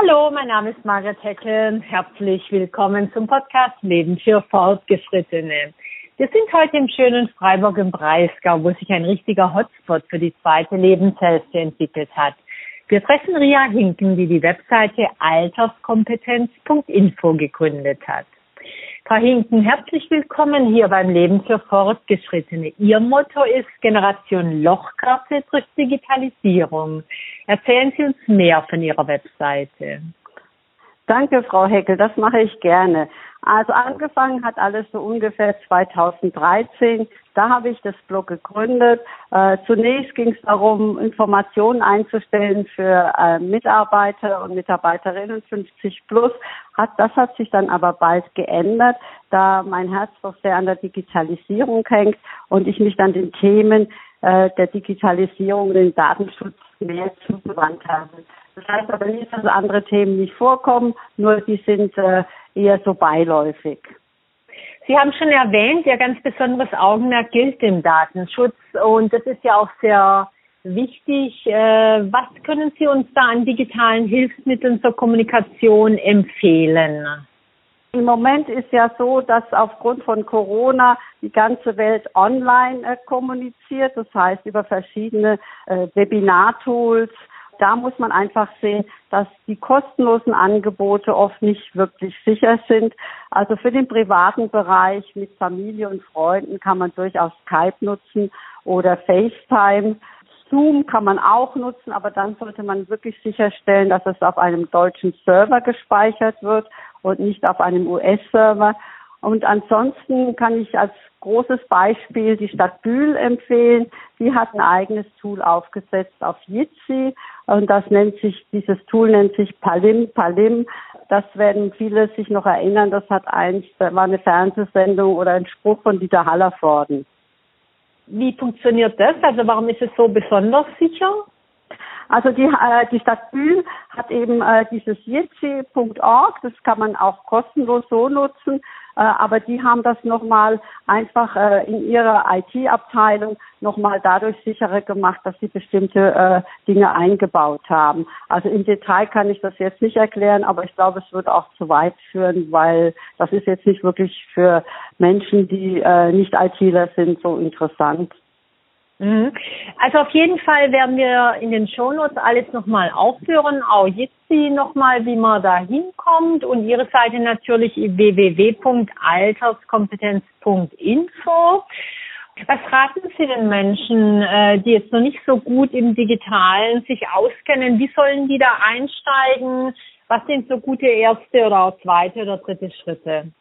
Hallo, mein Name ist Margaret Heckel. Herzlich willkommen zum Podcast Leben für Fortgeschrittene. Wir sind heute im schönen Freiburg im Breisgau, wo sich ein richtiger Hotspot für die zweite Lebenshälfte entwickelt hat. Wir treffen Ria Hinken, die die Webseite alterskompetenz.info gegründet hat. Frau Hinken, herzlich willkommen hier beim Leben für Fortgeschrittene. Ihr Motto ist Generation Lochkarte durch Digitalisierung. Erzählen Sie uns mehr von Ihrer Webseite. Danke, Frau Heckel, das mache ich gerne. Also angefangen hat alles so ungefähr 2013. Da habe ich das Blog gegründet. Äh, zunächst ging es darum, Informationen einzustellen für äh, Mitarbeiter und Mitarbeiterinnen 50 plus. Hat, das hat sich dann aber bald geändert, da mein Herz doch sehr an der Digitalisierung hängt und ich mich dann den Themen äh, der Digitalisierung, den Datenschutz mehr zugewandt habe. Das heißt aber nicht, dass andere Themen nicht vorkommen, nur die sind äh, eher so beiläufig. Sie haben schon erwähnt, Ihr ganz besonderes Augenmerk gilt dem Datenschutz und das ist ja auch sehr wichtig. Äh, was können Sie uns da an digitalen Hilfsmitteln zur Kommunikation empfehlen? Im Moment ist ja so, dass aufgrund von Corona die ganze Welt online äh, kommuniziert, das heißt über verschiedene äh, Webinar-Tools, da muss man einfach sehen, dass die kostenlosen Angebote oft nicht wirklich sicher sind. Also für den privaten Bereich mit Familie und Freunden kann man durchaus Skype nutzen oder FaceTime. Zoom kann man auch nutzen, aber dann sollte man wirklich sicherstellen, dass es auf einem deutschen Server gespeichert wird und nicht auf einem US-Server. Und ansonsten kann ich als großes Beispiel die Stadt Bühl empfehlen. Die hat ein eigenes Tool aufgesetzt auf Jitsi und das nennt sich, dieses Tool nennt sich Palim Palim. Das werden viele sich noch erinnern. Das hat einst, war eine Fernsehsendung oder ein Spruch von Dieter Hallervorden. Wie funktioniert das? Also warum ist es so besonders sicher? Also die, äh, die Stadt Bühl hat eben äh, dieses jitsi.org, das kann man auch kostenlos so nutzen. Äh, aber die haben das nochmal einfach äh, in ihrer IT-Abteilung nochmal dadurch sicherer gemacht, dass sie bestimmte äh, Dinge eingebaut haben. Also im Detail kann ich das jetzt nicht erklären, aber ich glaube, es würde auch zu weit führen, weil das ist jetzt nicht wirklich für Menschen, die äh, nicht ITler sind, so interessant. Mhm. Also auf jeden Fall werden wir in den Shownotes alles nochmal aufführen, auch Jitsi nochmal, wie man da hinkommt und Ihre Seite natürlich www.alterskompetenz.info. Was raten Sie den Menschen, äh, die jetzt noch nicht so gut im Digitalen sich auskennen? Wie sollen die da einsteigen? Was sind so gute erste oder zweite oder dritte Schritte?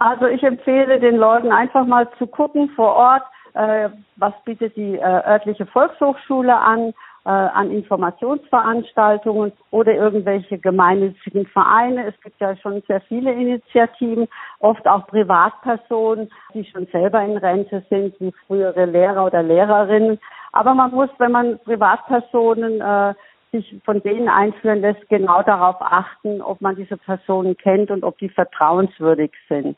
Also ich empfehle den Leuten einfach mal zu gucken vor Ort, äh, was bietet die äh, örtliche Volkshochschule an, äh, an Informationsveranstaltungen oder irgendwelche gemeinnützigen Vereine. Es gibt ja schon sehr viele Initiativen, oft auch Privatpersonen, die schon selber in Rente sind, wie frühere Lehrer oder Lehrerinnen. Aber man muss, wenn man Privatpersonen äh, sich von denen einführen lässt, genau darauf achten, ob man diese Personen kennt und ob die vertrauenswürdig sind.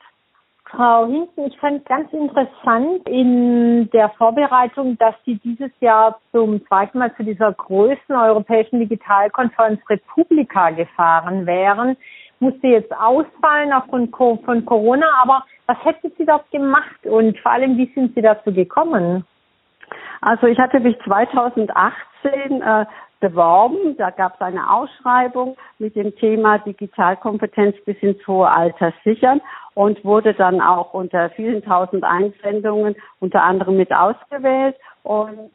Frau Hinken, ich fand ganz interessant in der Vorbereitung, dass Sie dieses Jahr zum zweiten Mal zu dieser größten europäischen Digitalkonferenz Republika gefahren wären. Musste jetzt ausfallen aufgrund von Corona, aber was hätten Sie dort gemacht und vor allem, wie sind Sie dazu gekommen? Also ich hatte mich 2018 äh, beworben. Da gab es eine Ausschreibung mit dem Thema Digitalkompetenz bis ins hohe Alter sichern und wurde dann auch unter vielen tausend Einsendungen unter anderem mit ausgewählt und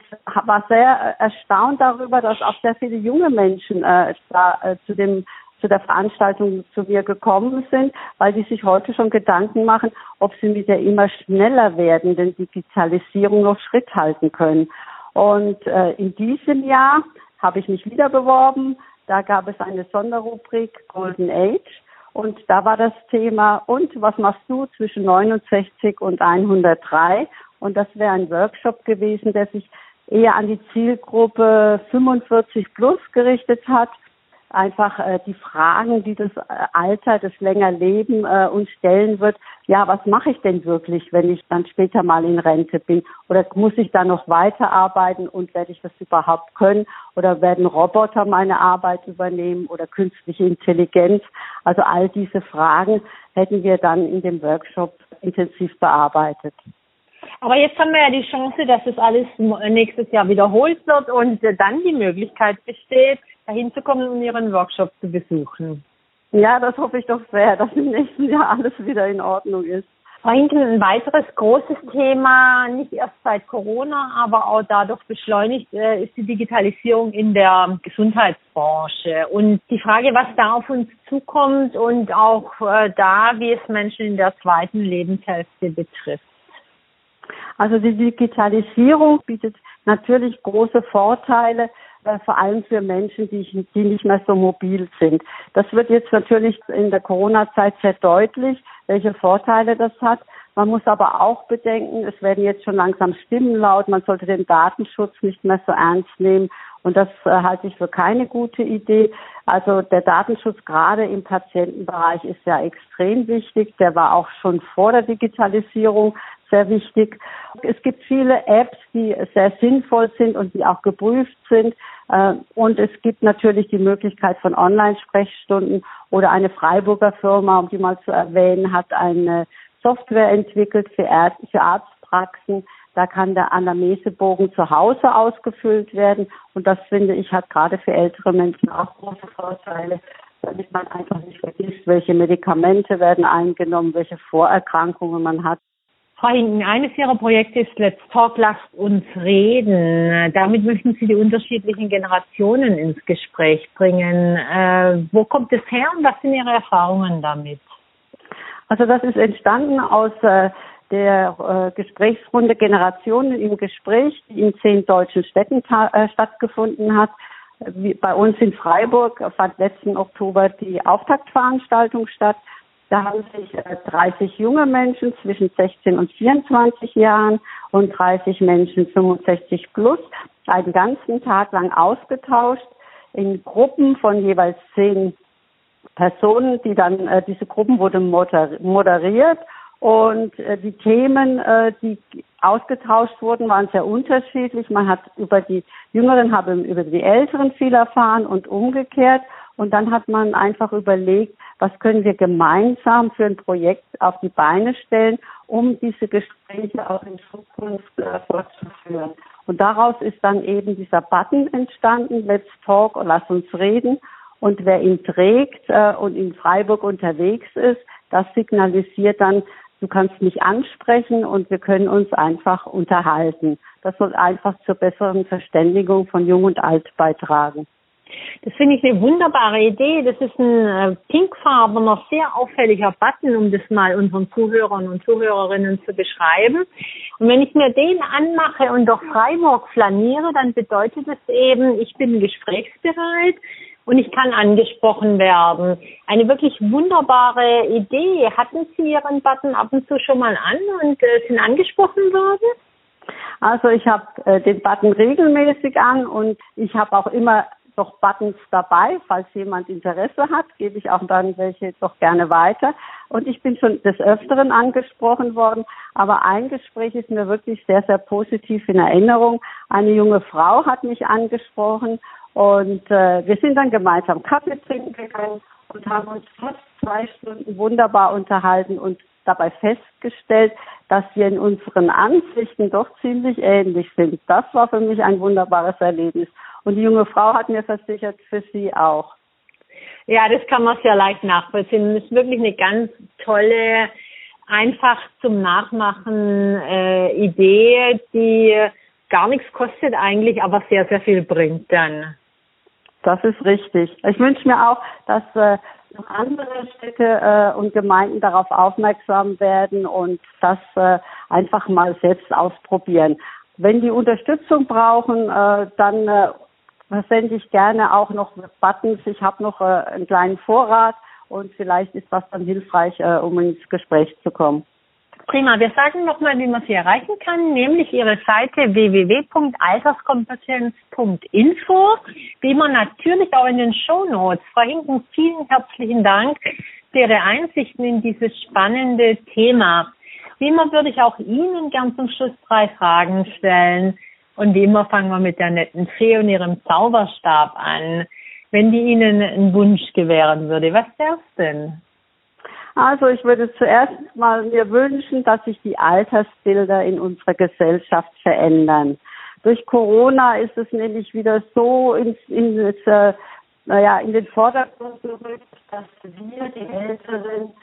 war sehr erstaunt darüber, dass auch sehr viele junge Menschen äh, da, äh, zu dem zu der Veranstaltung zu mir gekommen sind, weil die sich heute schon Gedanken machen, ob sie mit der immer schneller werdenden Digitalisierung noch Schritt halten können. Und äh, in diesem Jahr habe ich mich wieder beworben. Da gab es eine Sonderrubrik Golden Age. Und da war das Thema, und was machst du zwischen 69 und 103? Und das wäre ein Workshop gewesen, der sich eher an die Zielgruppe 45 plus gerichtet hat. Einfach äh, die Fragen, die das äh, Alter, das länger Leben äh, uns stellen wird. Ja, was mache ich denn wirklich, wenn ich dann später mal in Rente bin? Oder muss ich da noch weiterarbeiten und werde ich das überhaupt können? Oder werden Roboter meine Arbeit übernehmen oder künstliche Intelligenz? Also all diese Fragen hätten wir dann in dem Workshop intensiv bearbeitet. Aber jetzt haben wir ja die Chance, dass es alles nächstes Jahr wiederholt wird und dann die Möglichkeit besteht, dahin zu kommen und Ihren Workshop zu besuchen. Ja, das hoffe ich doch sehr, dass im nächsten Jahr alles wieder in Ordnung ist. Hinkel, ein weiteres großes Thema, nicht erst seit Corona, aber auch dadurch beschleunigt, äh, ist die Digitalisierung in der Gesundheitsbranche. Und die Frage, was da auf uns zukommt und auch äh, da, wie es Menschen in der zweiten Lebenshälfte betrifft. Also die Digitalisierung bietet natürlich große Vorteile, äh, vor allem für Menschen, die, die nicht mehr so mobil sind. Das wird jetzt natürlich in der Corona-Zeit sehr deutlich, welche Vorteile das hat. Man muss aber auch bedenken, es werden jetzt schon langsam Stimmen laut, man sollte den Datenschutz nicht mehr so ernst nehmen. Und das äh, halte ich für keine gute Idee. Also der Datenschutz gerade im Patientenbereich ist ja extrem wichtig. Der war auch schon vor der Digitalisierung sehr wichtig. Es gibt viele Apps, die sehr sinnvoll sind und die auch geprüft sind. Äh, und es gibt natürlich die Möglichkeit von Online-Sprechstunden oder eine Freiburger Firma, um die mal zu erwähnen, hat eine Software entwickelt für, für Arztpraxen. Da kann der Anamnesebogen zu Hause ausgefüllt werden. Und das finde ich hat gerade für ältere Menschen auch große Vorteile, damit man einfach nicht vergisst, welche Medikamente werden eingenommen, welche Vorerkrankungen man hat. Frau Hinken, eines Ihrer Projekte ist Let's Talk, lasst uns reden. Damit möchten Sie die unterschiedlichen Generationen ins Gespräch bringen. Äh, wo kommt es her und was sind Ihre Erfahrungen damit? Also das ist entstanden aus äh, der äh, Gesprächsrunde Generationen im Gespräch, die in zehn deutschen Städten äh, stattgefunden hat. Bei uns in Freiburg fand letzten Oktober die Auftaktveranstaltung statt. Da haben sich 30 äh, junge Menschen zwischen 16 und 24 Jahren und 30 Menschen 65 plus einen ganzen Tag lang ausgetauscht in Gruppen von jeweils zehn Personen, die dann, äh, diese Gruppen wurden moderiert und äh, die Themen, äh, die ausgetauscht wurden, waren sehr unterschiedlich. Man hat über die Jüngeren, haben über die Älteren viel erfahren und umgekehrt. Und dann hat man einfach überlegt, was können wir gemeinsam für ein Projekt auf die Beine stellen, um diese Gespräche auch in Zukunft äh, fortzuführen. Und daraus ist dann eben dieser Button entstanden, Let's Talk, lass uns reden. Und wer ihn trägt äh, und in Freiburg unterwegs ist, das signalisiert dann, du kannst mich ansprechen und wir können uns einfach unterhalten. Das soll einfach zur besseren Verständigung von Jung und Alt beitragen. Das finde ich eine wunderbare Idee. Das ist ein äh, pinkfarbener, sehr auffälliger Button, um das mal unseren Zuhörern und Zuhörerinnen zu beschreiben. Und wenn ich mir den anmache und durch Freiburg flaniere, dann bedeutet es eben, ich bin gesprächsbereit und ich kann angesprochen werden. Eine wirklich wunderbare Idee. Hatten Sie Ihren Button ab und zu schon mal an und äh, sind angesprochen worden? Also ich habe äh, den Button regelmäßig an und ich habe auch immer noch Buttons dabei. Falls jemand Interesse hat, gebe ich auch dann welche doch gerne weiter. Und ich bin schon des Öfteren angesprochen worden, aber ein Gespräch ist mir wirklich sehr, sehr positiv in Erinnerung. Eine junge Frau hat mich angesprochen und äh, wir sind dann gemeinsam Kaffee trinken gegangen und haben uns fast zwei Stunden wunderbar unterhalten und dabei festgestellt, dass wir in unseren Ansichten doch ziemlich ähnlich sind. Das war für mich ein wunderbares Erlebnis. Und die junge Frau hat mir versichert, für sie auch. Ja, das kann man sehr leicht nachvollziehen. Das ist wirklich eine ganz tolle, einfach zum Nachmachen äh, Idee, die gar nichts kostet eigentlich, aber sehr, sehr viel bringt dann. Das ist richtig. Ich wünsche mir auch, dass äh, noch andere Städte äh, und Gemeinden darauf aufmerksam werden und das äh, einfach mal selbst ausprobieren. Wenn die Unterstützung brauchen, äh, dann äh, sende ich gerne auch noch Buttons. Ich habe noch äh, einen kleinen Vorrat und vielleicht ist das dann hilfreich, äh, um ins Gespräch zu kommen. Prima, wir sagen nochmal, wie man Sie erreichen kann, nämlich Ihre Seite www.alterskompetenz.info, wie man natürlich auch in den Show Notes. Frau Hinken, vielen herzlichen Dank für Ihre Einsichten in dieses spannende Thema. Wie immer würde ich auch Ihnen gern zum Schluss drei Fragen stellen. Und wie immer fangen wir mit der netten Fee und ihrem Zauberstab an. Wenn die Ihnen einen Wunsch gewähren würde, was wär's denn? Also ich würde zuerst mal mir wünschen, dass sich die Altersbilder in unserer Gesellschaft verändern. Durch Corona ist es nämlich wieder so ins, in, das, äh, naja, in den Vordergrund gerückt, dass wir, die Älteren,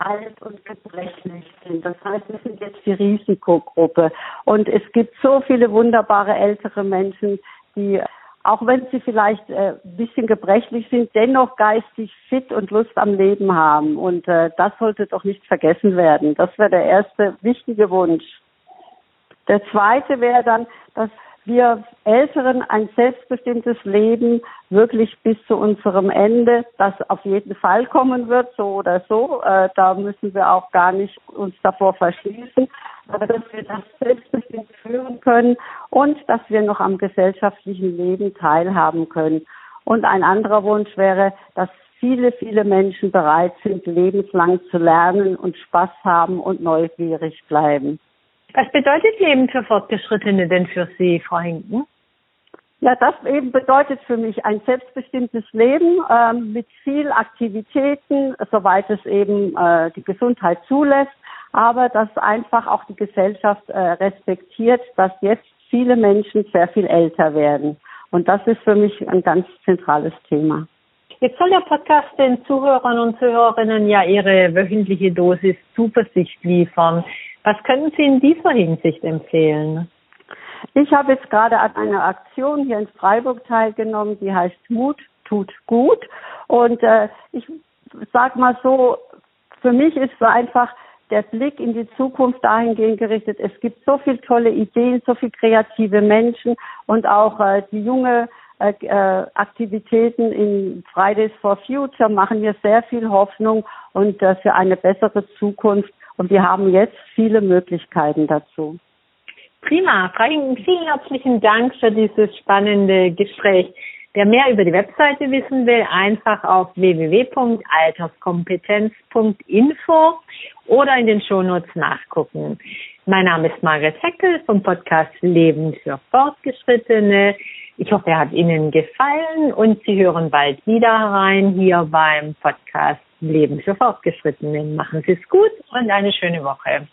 alt und gebrechlich sind. Das heißt, wir sind jetzt die Risikogruppe. Und es gibt so viele wunderbare ältere Menschen, die auch wenn sie vielleicht äh, ein bisschen gebrechlich sind, dennoch geistig fit und Lust am Leben haben. Und äh, das sollte doch nicht vergessen werden. Das wäre der erste wichtige Wunsch. Der zweite wäre dann, dass wir Älteren ein selbstbestimmtes Leben wirklich bis zu unserem Ende, das auf jeden Fall kommen wird, so oder so. Äh, da müssen wir auch gar nicht uns davor verschließen, aber dass wir das selbstbestimmt führen können und dass wir noch am gesellschaftlichen Leben teilhaben können. Und ein anderer Wunsch wäre, dass viele, viele Menschen bereit sind, lebenslang zu lernen und Spaß haben und neugierig bleiben. Was bedeutet Leben für Fortgeschrittene denn für Sie, Frau Hinken? Ja, das eben bedeutet für mich ein selbstbestimmtes Leben ähm, mit viel Aktivitäten, soweit es eben äh, die Gesundheit zulässt, aber dass einfach auch die Gesellschaft äh, respektiert, dass jetzt viele Menschen sehr viel älter werden. Und das ist für mich ein ganz zentrales Thema. Jetzt soll der Podcast den Zuhörern und Zuhörerinnen ja ihre wöchentliche Dosis Zuversicht liefern. Was können Sie in dieser Hinsicht empfehlen? Ich habe jetzt gerade an einer Aktion hier in Freiburg teilgenommen, die heißt Mut tut gut. Und äh, ich sage mal so, für mich ist einfach der Blick in die Zukunft dahingehend gerichtet. Es gibt so viele tolle Ideen, so viele kreative Menschen und auch äh, die junge äh, äh, Aktivitäten in Fridays for Future machen mir sehr viel Hoffnung und äh, für eine bessere Zukunft und wir haben jetzt viele Möglichkeiten dazu. Prima. Vielen herzlichen Dank für dieses spannende Gespräch. Wer mehr über die Webseite wissen will, einfach auf www.alterskompetenz.info oder in den Shownotes nachgucken. Mein Name ist Margaret Heckel vom Podcast Leben für Fortgeschrittene. Ich hoffe, er hat Ihnen gefallen und Sie hören bald wieder rein hier beim Podcast Leben für Fortgeschrittene. Machen Sie es gut und eine schöne Woche.